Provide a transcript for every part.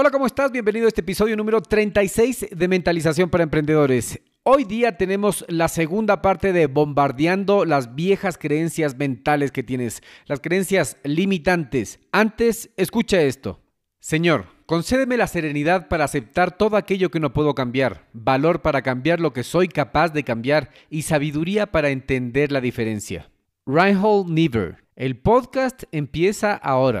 Hola, ¿cómo estás? Bienvenido a este episodio número 36 de Mentalización para Emprendedores. Hoy día tenemos la segunda parte de bombardeando las viejas creencias mentales que tienes, las creencias limitantes. Antes, escucha esto. Señor, concédeme la serenidad para aceptar todo aquello que no puedo cambiar, valor para cambiar lo que soy capaz de cambiar y sabiduría para entender la diferencia. Reinhold Niebuhr. El podcast empieza ahora.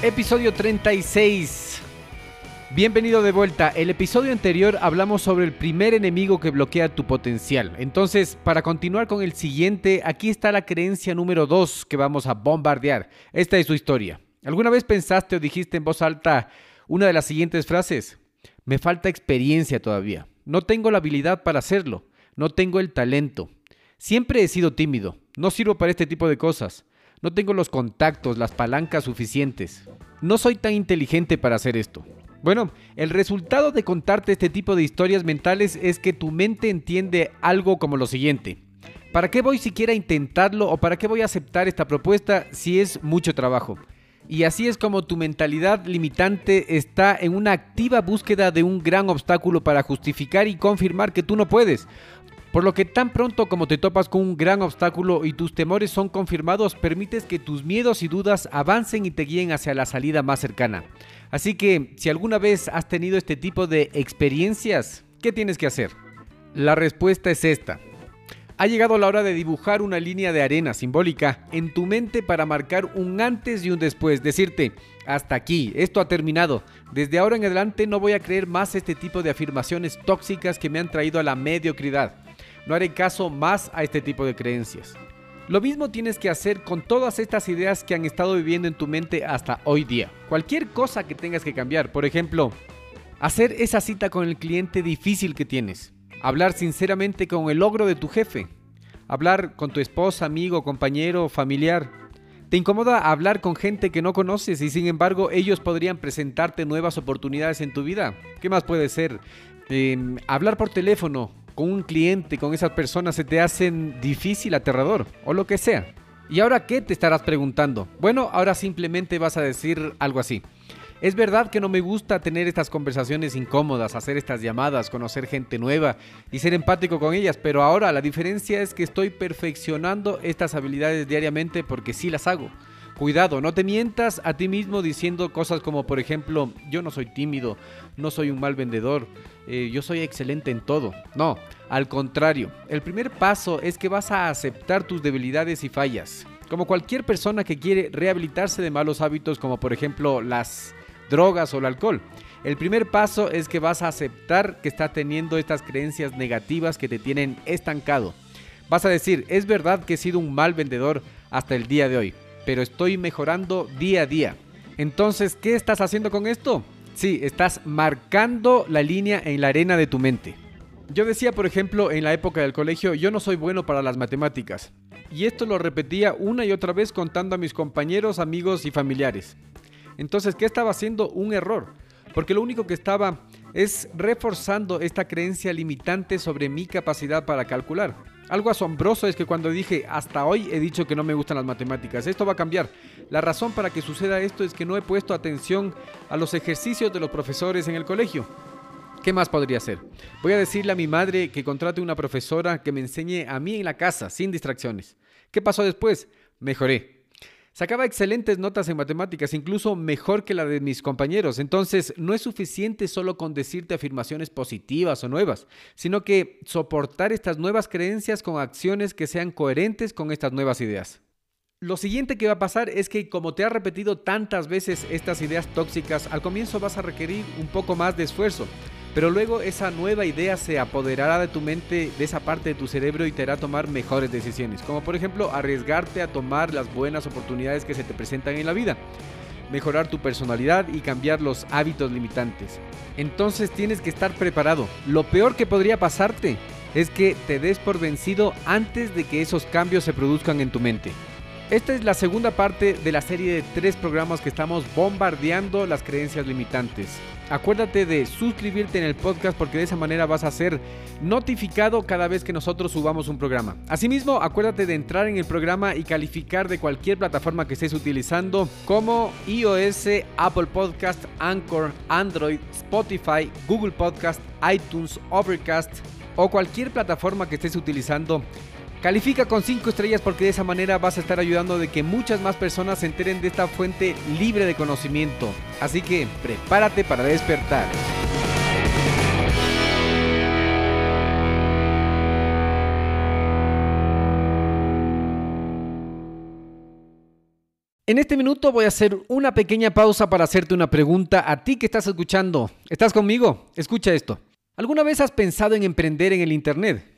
Episodio 36. Bienvenido de vuelta. El episodio anterior hablamos sobre el primer enemigo que bloquea tu potencial. Entonces, para continuar con el siguiente, aquí está la creencia número 2 que vamos a bombardear. Esta es su historia. ¿Alguna vez pensaste o dijiste en voz alta una de las siguientes frases? Me falta experiencia todavía. No tengo la habilidad para hacerlo. No tengo el talento. Siempre he sido tímido. No sirvo para este tipo de cosas. No tengo los contactos, las palancas suficientes. No soy tan inteligente para hacer esto. Bueno, el resultado de contarte este tipo de historias mentales es que tu mente entiende algo como lo siguiente. ¿Para qué voy siquiera a intentarlo o para qué voy a aceptar esta propuesta si es mucho trabajo? Y así es como tu mentalidad limitante está en una activa búsqueda de un gran obstáculo para justificar y confirmar que tú no puedes. Por lo que tan pronto como te topas con un gran obstáculo y tus temores son confirmados, permites que tus miedos y dudas avancen y te guíen hacia la salida más cercana. Así que, si alguna vez has tenido este tipo de experiencias, ¿qué tienes que hacer? La respuesta es esta. Ha llegado la hora de dibujar una línea de arena simbólica en tu mente para marcar un antes y un después. Decirte, hasta aquí, esto ha terminado. Desde ahora en adelante no voy a creer más este tipo de afirmaciones tóxicas que me han traído a la mediocridad. No haré caso más a este tipo de creencias. Lo mismo tienes que hacer con todas estas ideas que han estado viviendo en tu mente hasta hoy día. Cualquier cosa que tengas que cambiar, por ejemplo, hacer esa cita con el cliente difícil que tienes, hablar sinceramente con el logro de tu jefe, hablar con tu esposa, amigo, compañero, familiar. ¿Te incomoda hablar con gente que no conoces y sin embargo ellos podrían presentarte nuevas oportunidades en tu vida? ¿Qué más puede ser? Em, hablar por teléfono, con un cliente, con esas personas, se te hacen difícil, aterrador o lo que sea. ¿Y ahora qué te estarás preguntando? Bueno, ahora simplemente vas a decir algo así. Es verdad que no me gusta tener estas conversaciones incómodas, hacer estas llamadas, conocer gente nueva y ser empático con ellas, pero ahora la diferencia es que estoy perfeccionando estas habilidades diariamente porque sí las hago. Cuidado, no te mientas a ti mismo diciendo cosas como, por ejemplo, yo no soy tímido, no soy un mal vendedor, eh, yo soy excelente en todo. No, al contrario, el primer paso es que vas a aceptar tus debilidades y fallas. Como cualquier persona que quiere rehabilitarse de malos hábitos como por ejemplo las drogas o el alcohol. El primer paso es que vas a aceptar que estás teniendo estas creencias negativas que te tienen estancado. Vas a decir, es verdad que he sido un mal vendedor hasta el día de hoy pero estoy mejorando día a día. Entonces, ¿qué estás haciendo con esto? Sí, estás marcando la línea en la arena de tu mente. Yo decía, por ejemplo, en la época del colegio, yo no soy bueno para las matemáticas. Y esto lo repetía una y otra vez contando a mis compañeros, amigos y familiares. Entonces, ¿qué estaba haciendo? Un error. Porque lo único que estaba es reforzando esta creencia limitante sobre mi capacidad para calcular. Algo asombroso es que cuando dije hasta hoy he dicho que no me gustan las matemáticas, esto va a cambiar. La razón para que suceda esto es que no he puesto atención a los ejercicios de los profesores en el colegio. ¿Qué más podría hacer? Voy a decirle a mi madre que contrate una profesora que me enseñe a mí en la casa, sin distracciones. ¿Qué pasó después? Mejoré. Sacaba excelentes notas en matemáticas, incluso mejor que la de mis compañeros. Entonces, no es suficiente solo con decirte afirmaciones positivas o nuevas, sino que soportar estas nuevas creencias con acciones que sean coherentes con estas nuevas ideas. Lo siguiente que va a pasar es que como te has repetido tantas veces estas ideas tóxicas, al comienzo vas a requerir un poco más de esfuerzo. Pero luego esa nueva idea se apoderará de tu mente, de esa parte de tu cerebro y te hará tomar mejores decisiones. Como por ejemplo arriesgarte a tomar las buenas oportunidades que se te presentan en la vida. Mejorar tu personalidad y cambiar los hábitos limitantes. Entonces tienes que estar preparado. Lo peor que podría pasarte es que te des por vencido antes de que esos cambios se produzcan en tu mente. Esta es la segunda parte de la serie de tres programas que estamos bombardeando las creencias limitantes. Acuérdate de suscribirte en el podcast porque de esa manera vas a ser notificado cada vez que nosotros subamos un programa. Asimismo, acuérdate de entrar en el programa y calificar de cualquier plataforma que estés utilizando como iOS, Apple Podcast, Anchor, Android, Spotify, Google Podcast, iTunes, Overcast o cualquier plataforma que estés utilizando Califica con 5 estrellas porque de esa manera vas a estar ayudando de que muchas más personas se enteren de esta fuente libre de conocimiento. Así que prepárate para despertar. En este minuto voy a hacer una pequeña pausa para hacerte una pregunta a ti que estás escuchando. ¿Estás conmigo? Escucha esto. ¿Alguna vez has pensado en emprender en el Internet?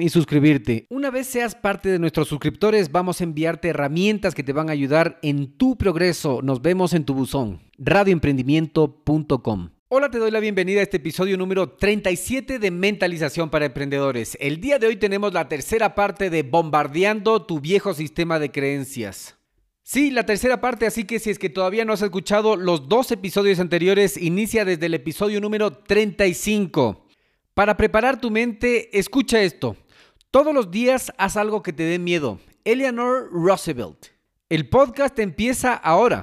y suscribirte. Una vez seas parte de nuestros suscriptores, vamos a enviarte herramientas que te van a ayudar en tu progreso. Nos vemos en tu buzón. radioemprendimiento.com. Hola, te doy la bienvenida a este episodio número 37 de Mentalización para Emprendedores. El día de hoy tenemos la tercera parte de Bombardeando tu viejo sistema de creencias. Sí, la tercera parte, así que si es que todavía no has escuchado los dos episodios anteriores, inicia desde el episodio número 35. Para preparar tu mente, escucha esto. Todos los días haz algo que te dé miedo. Eleanor Roosevelt. El podcast empieza ahora.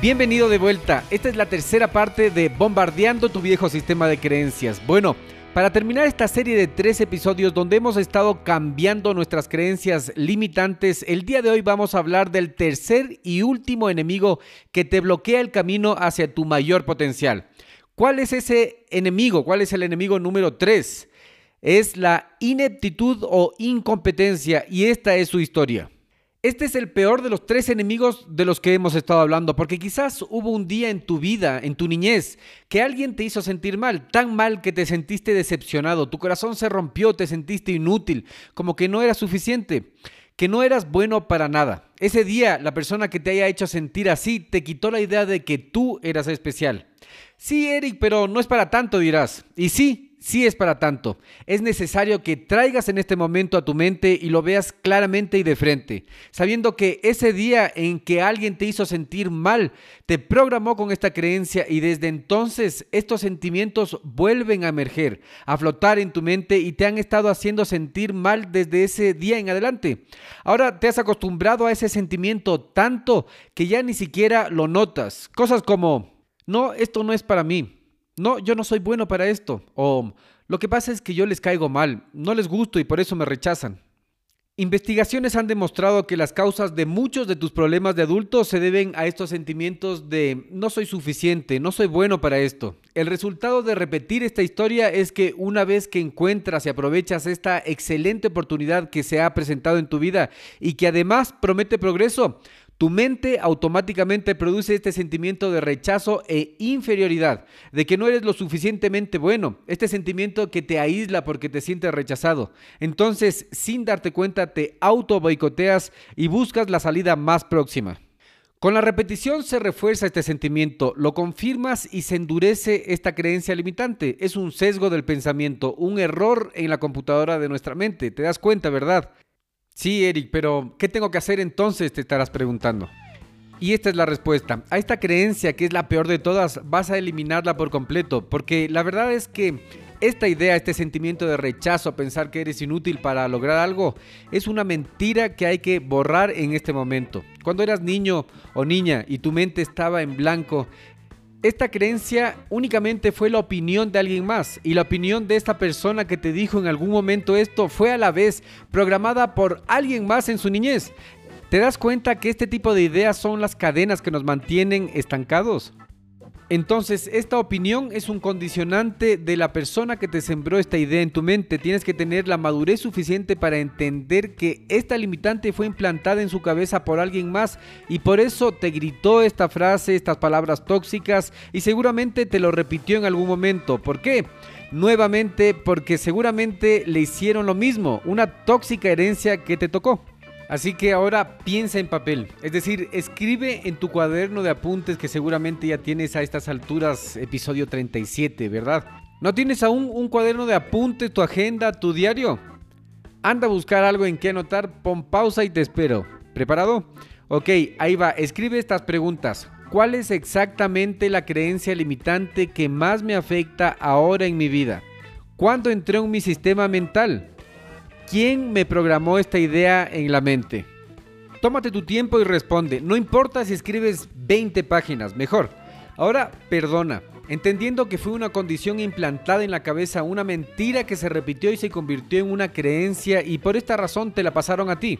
Bienvenido de vuelta. Esta es la tercera parte de Bombardeando tu viejo sistema de creencias. Bueno, para terminar esta serie de tres episodios donde hemos estado cambiando nuestras creencias limitantes, el día de hoy vamos a hablar del tercer y último enemigo que te bloquea el camino hacia tu mayor potencial. ¿Cuál es ese enemigo? ¿Cuál es el enemigo número tres? Es la ineptitud o incompetencia y esta es su historia. Este es el peor de los tres enemigos de los que hemos estado hablando, porque quizás hubo un día en tu vida, en tu niñez, que alguien te hizo sentir mal, tan mal que te sentiste decepcionado, tu corazón se rompió, te sentiste inútil, como que no era suficiente, que no eras bueno para nada. Ese día, la persona que te haya hecho sentir así te quitó la idea de que tú eras especial. Sí, Eric, pero no es para tanto, dirás. Y sí, sí es para tanto. Es necesario que traigas en este momento a tu mente y lo veas claramente y de frente, sabiendo que ese día en que alguien te hizo sentir mal, te programó con esta creencia y desde entonces estos sentimientos vuelven a emerger, a flotar en tu mente y te han estado haciendo sentir mal desde ese día en adelante. Ahora te has acostumbrado a ese sentimiento tanto que ya ni siquiera lo notas. Cosas como, no, esto no es para mí no, yo no soy bueno para esto. O lo que pasa es que yo les caigo mal, no les gusto y por eso me rechazan. Investigaciones han demostrado que las causas de muchos de tus problemas de adulto se deben a estos sentimientos de no soy suficiente, no soy bueno para esto. El resultado de repetir esta historia es que una vez que encuentras y aprovechas esta excelente oportunidad que se ha presentado en tu vida y que además promete progreso, tu mente automáticamente produce este sentimiento de rechazo e inferioridad, de que no eres lo suficientemente bueno, este sentimiento que te aísla porque te sientes rechazado. Entonces, sin darte cuenta, te auto boicoteas y buscas la salida más próxima. Con la repetición se refuerza este sentimiento, lo confirmas y se endurece esta creencia limitante. Es un sesgo del pensamiento, un error en la computadora de nuestra mente. ¿Te das cuenta, verdad? Sí, Eric, pero ¿qué tengo que hacer entonces? Te estarás preguntando. Y esta es la respuesta. A esta creencia, que es la peor de todas, vas a eliminarla por completo, porque la verdad es que esta idea, este sentimiento de rechazo, pensar que eres inútil para lograr algo, es una mentira que hay que borrar en este momento. Cuando eras niño o niña y tu mente estaba en blanco, esta creencia únicamente fue la opinión de alguien más y la opinión de esta persona que te dijo en algún momento esto fue a la vez programada por alguien más en su niñez. ¿Te das cuenta que este tipo de ideas son las cadenas que nos mantienen estancados? Entonces, esta opinión es un condicionante de la persona que te sembró esta idea en tu mente. Tienes que tener la madurez suficiente para entender que esta limitante fue implantada en su cabeza por alguien más y por eso te gritó esta frase, estas palabras tóxicas y seguramente te lo repitió en algún momento. ¿Por qué? Nuevamente porque seguramente le hicieron lo mismo, una tóxica herencia que te tocó. Así que ahora piensa en papel, es decir, escribe en tu cuaderno de apuntes que seguramente ya tienes a estas alturas, episodio 37, ¿verdad? ¿No tienes aún un cuaderno de apuntes, tu agenda, tu diario? Anda a buscar algo en que anotar, pon pausa y te espero. ¿Preparado? Ok, ahí va, escribe estas preguntas. ¿Cuál es exactamente la creencia limitante que más me afecta ahora en mi vida? ¿Cuándo entré en mi sistema mental? ¿Quién me programó esta idea en la mente? Tómate tu tiempo y responde. No importa si escribes 20 páginas, mejor. Ahora, perdona, entendiendo que fue una condición implantada en la cabeza, una mentira que se repitió y se convirtió en una creencia y por esta razón te la pasaron a ti.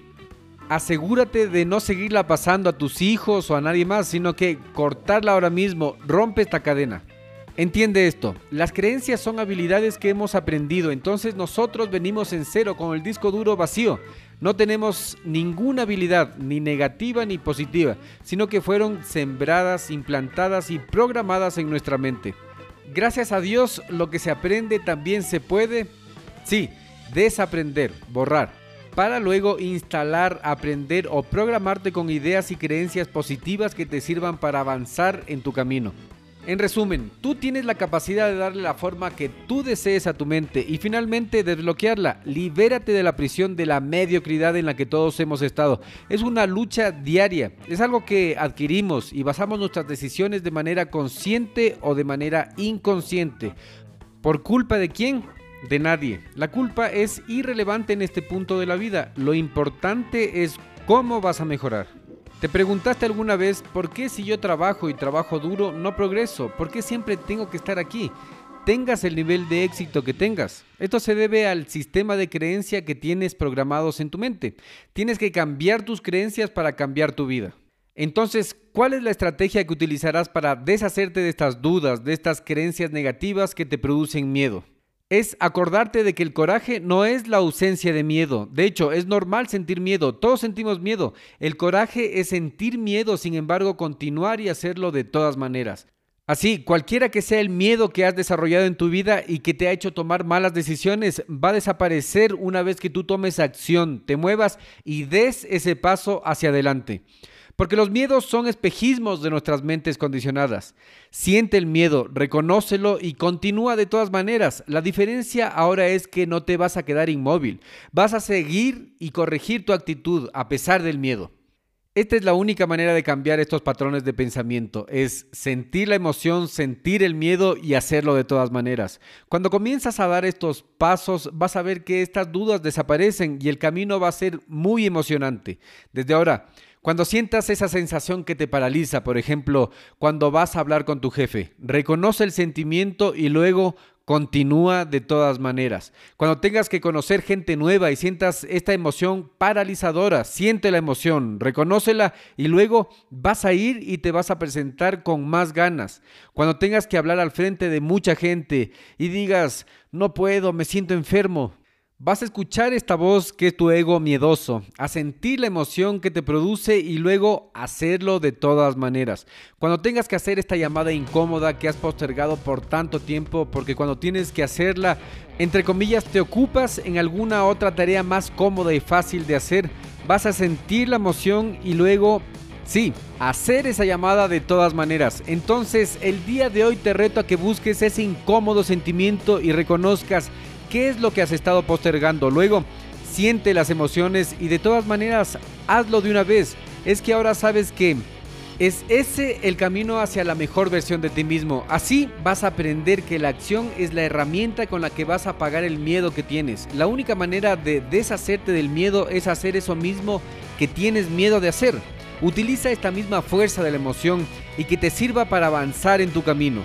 Asegúrate de no seguirla pasando a tus hijos o a nadie más, sino que cortarla ahora mismo, rompe esta cadena. Entiende esto, las creencias son habilidades que hemos aprendido, entonces nosotros venimos en cero con el disco duro vacío. No tenemos ninguna habilidad, ni negativa ni positiva, sino que fueron sembradas, implantadas y programadas en nuestra mente. Gracias a Dios, lo que se aprende también se puede, sí, desaprender, borrar, para luego instalar, aprender o programarte con ideas y creencias positivas que te sirvan para avanzar en tu camino. En resumen, tú tienes la capacidad de darle la forma que tú desees a tu mente y finalmente desbloquearla. Libérate de la prisión de la mediocridad en la que todos hemos estado. Es una lucha diaria, es algo que adquirimos y basamos nuestras decisiones de manera consciente o de manera inconsciente. ¿Por culpa de quién? De nadie. La culpa es irrelevante en este punto de la vida. Lo importante es cómo vas a mejorar. ¿Te preguntaste alguna vez por qué si yo trabajo y trabajo duro no progreso? ¿Por qué siempre tengo que estar aquí? Tengas el nivel de éxito que tengas. Esto se debe al sistema de creencia que tienes programados en tu mente. Tienes que cambiar tus creencias para cambiar tu vida. Entonces, ¿cuál es la estrategia que utilizarás para deshacerte de estas dudas, de estas creencias negativas que te producen miedo? Es acordarte de que el coraje no es la ausencia de miedo. De hecho, es normal sentir miedo. Todos sentimos miedo. El coraje es sentir miedo, sin embargo, continuar y hacerlo de todas maneras. Así, cualquiera que sea el miedo que has desarrollado en tu vida y que te ha hecho tomar malas decisiones, va a desaparecer una vez que tú tomes acción, te muevas y des ese paso hacia adelante. Porque los miedos son espejismos de nuestras mentes condicionadas. Siente el miedo, reconócelo y continúa de todas maneras. La diferencia ahora es que no te vas a quedar inmóvil. Vas a seguir y corregir tu actitud a pesar del miedo. Esta es la única manera de cambiar estos patrones de pensamiento, es sentir la emoción, sentir el miedo y hacerlo de todas maneras. Cuando comienzas a dar estos pasos, vas a ver que estas dudas desaparecen y el camino va a ser muy emocionante. Desde ahora, cuando sientas esa sensación que te paraliza, por ejemplo, cuando vas a hablar con tu jefe, reconoce el sentimiento y luego continúa de todas maneras. Cuando tengas que conocer gente nueva y sientas esta emoción paralizadora, siente la emoción, reconócela y luego vas a ir y te vas a presentar con más ganas. Cuando tengas que hablar al frente de mucha gente y digas, no puedo, me siento enfermo, Vas a escuchar esta voz que es tu ego miedoso, a sentir la emoción que te produce y luego hacerlo de todas maneras. Cuando tengas que hacer esta llamada incómoda que has postergado por tanto tiempo, porque cuando tienes que hacerla, entre comillas, te ocupas en alguna otra tarea más cómoda y fácil de hacer, vas a sentir la emoción y luego Sí, hacer esa llamada de todas maneras. Entonces, el día de hoy te reto a que busques ese incómodo sentimiento y reconozcas qué es lo que has estado postergando. Luego, siente las emociones y de todas maneras, hazlo de una vez. Es que ahora sabes que es ese el camino hacia la mejor versión de ti mismo. Así vas a aprender que la acción es la herramienta con la que vas a pagar el miedo que tienes. La única manera de deshacerte del miedo es hacer eso mismo que tienes miedo de hacer. Utiliza esta misma fuerza de la emoción y que te sirva para avanzar en tu camino.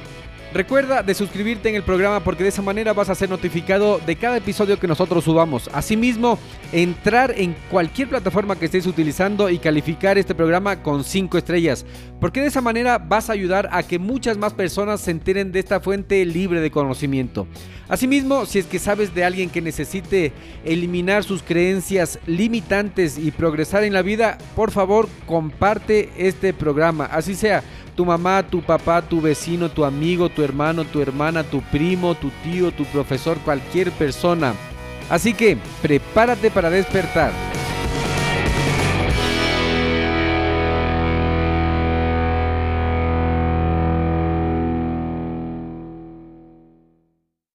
Recuerda de suscribirte en el programa porque de esa manera vas a ser notificado de cada episodio que nosotros subamos. Asimismo, entrar en cualquier plataforma que estés utilizando y calificar este programa con 5 estrellas. Porque de esa manera vas a ayudar a que muchas más personas se enteren de esta fuente libre de conocimiento. Asimismo, si es que sabes de alguien que necesite eliminar sus creencias limitantes y progresar en la vida, por favor comparte este programa. Así sea tu mamá, tu papá, tu vecino, tu amigo, tu hermano, tu hermana, tu primo, tu tío, tu profesor, cualquier persona. Así que prepárate para despertar.